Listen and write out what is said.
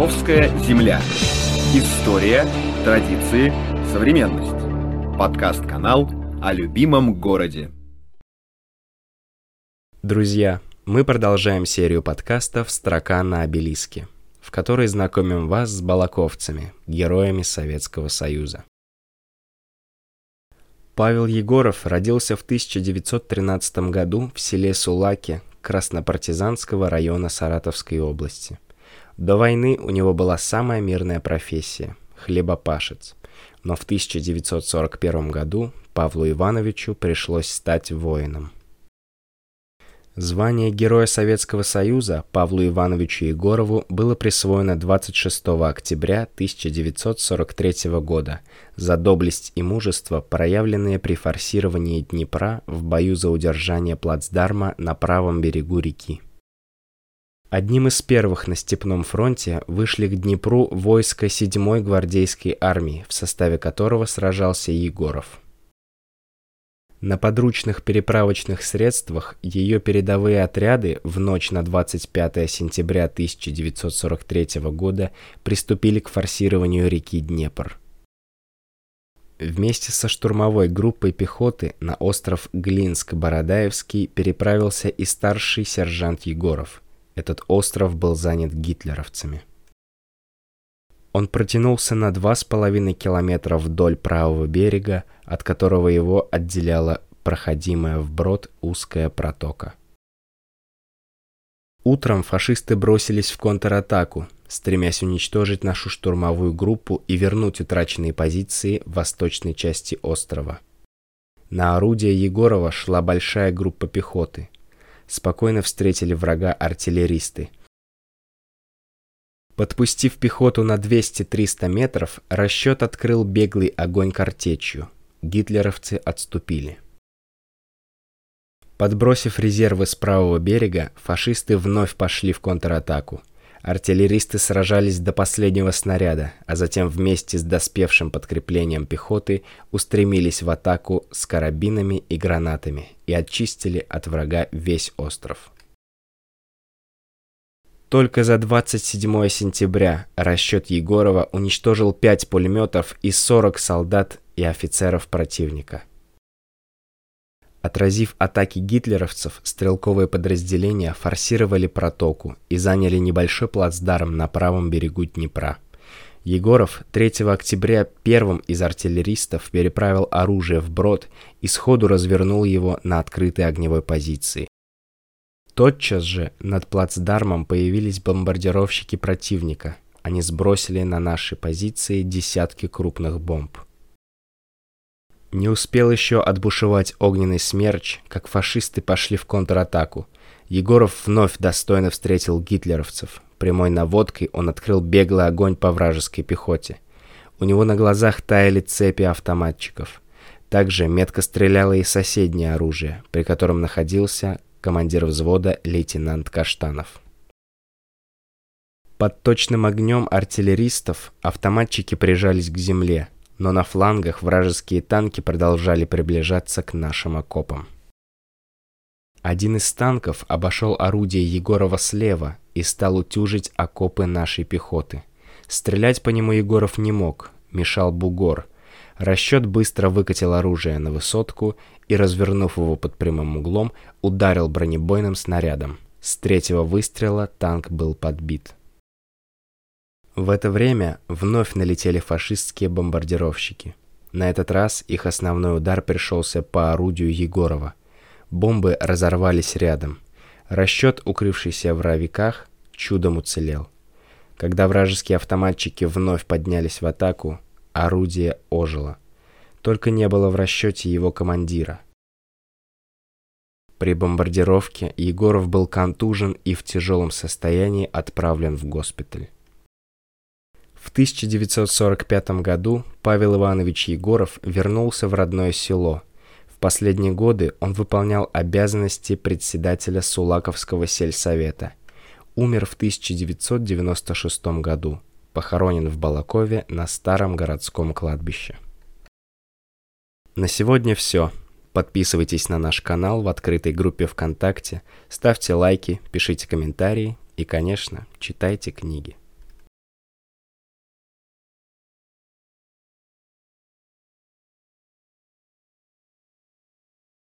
Балаковская земля. История, традиции, современность. Подкаст-канал о любимом городе. Друзья, мы продолжаем серию подкастов «Строка на обелиске», в которой знакомим вас с балаковцами, героями Советского Союза. Павел Егоров родился в 1913 году в селе Сулаки Краснопартизанского района Саратовской области. До войны у него была самая мирная профессия – хлебопашец. Но в 1941 году Павлу Ивановичу пришлось стать воином. Звание Героя Советского Союза Павлу Ивановичу Егорову было присвоено 26 октября 1943 года за доблесть и мужество, проявленные при форсировании Днепра в бою за удержание плацдарма на правом берегу реки. Одним из первых на Степном фронте вышли к Днепру войска 7-й гвардейской армии, в составе которого сражался Егоров. На подручных переправочных средствах ее передовые отряды в ночь на 25 сентября 1943 года приступили к форсированию реки Днепр. Вместе со штурмовой группой пехоты на остров Глинск-Бородаевский переправился и старший сержант Егоров. Этот остров был занят гитлеровцами. Он протянулся на два с половиной километра вдоль правого берега, от которого его отделяла проходимая вброд узкая протока. Утром фашисты бросились в контратаку, стремясь уничтожить нашу штурмовую группу и вернуть утраченные позиции в восточной части острова. На орудие Егорова шла большая группа пехоты. Спокойно встретили врага артиллеристы – Подпустив пехоту на 200-300 метров, расчет открыл беглый огонь картечью. Гитлеровцы отступили. Подбросив резервы с правого берега, фашисты вновь пошли в контратаку. Артиллеристы сражались до последнего снаряда, а затем вместе с доспевшим подкреплением пехоты устремились в атаку с карабинами и гранатами и очистили от врага весь остров. Только за 27 сентября расчет Егорова уничтожил 5 пулеметов и 40 солдат и офицеров противника. Отразив атаки гитлеровцев, стрелковые подразделения форсировали протоку и заняли небольшой плацдарм на правом берегу Днепра. Егоров 3 октября первым из артиллеристов переправил оружие в брод и сходу развернул его на открытой огневой позиции. Тотчас же над плацдармом появились бомбардировщики противника. Они сбросили на наши позиции десятки крупных бомб. Не успел еще отбушевать огненный смерч, как фашисты пошли в контратаку. Егоров вновь достойно встретил гитлеровцев. Прямой наводкой он открыл беглый огонь по вражеской пехоте. У него на глазах таяли цепи автоматчиков. Также метко стреляло и соседнее оружие, при котором находился командир взвода лейтенант Каштанов. Под точным огнем артиллеристов автоматчики прижались к земле, но на флангах вражеские танки продолжали приближаться к нашим окопам. Один из танков обошел орудие Егорова слева и стал утюжить окопы нашей пехоты. Стрелять по нему Егоров не мог, мешал бугор. Расчет быстро выкатил оружие на высотку и, развернув его под прямым углом, ударил бронебойным снарядом. С третьего выстрела танк был подбит. В это время вновь налетели фашистские бомбардировщики. На этот раз их основной удар пришелся по орудию Егорова. Бомбы разорвались рядом. Расчет, укрывшийся в ровиках, чудом уцелел. Когда вражеские автоматчики вновь поднялись в атаку, орудие ожило. Только не было в расчете его командира. При бомбардировке Егоров был контужен и в тяжелом состоянии отправлен в госпиталь. В 1945 году Павел Иванович Егоров вернулся в родное село. В последние годы он выполнял обязанности председателя Сулаковского сельсовета. Умер в 1996 году. Похоронен в Балакове на старом городском кладбище. На сегодня все. Подписывайтесь на наш канал в открытой группе ВКонтакте, ставьте лайки, пишите комментарии и, конечно, читайте книги.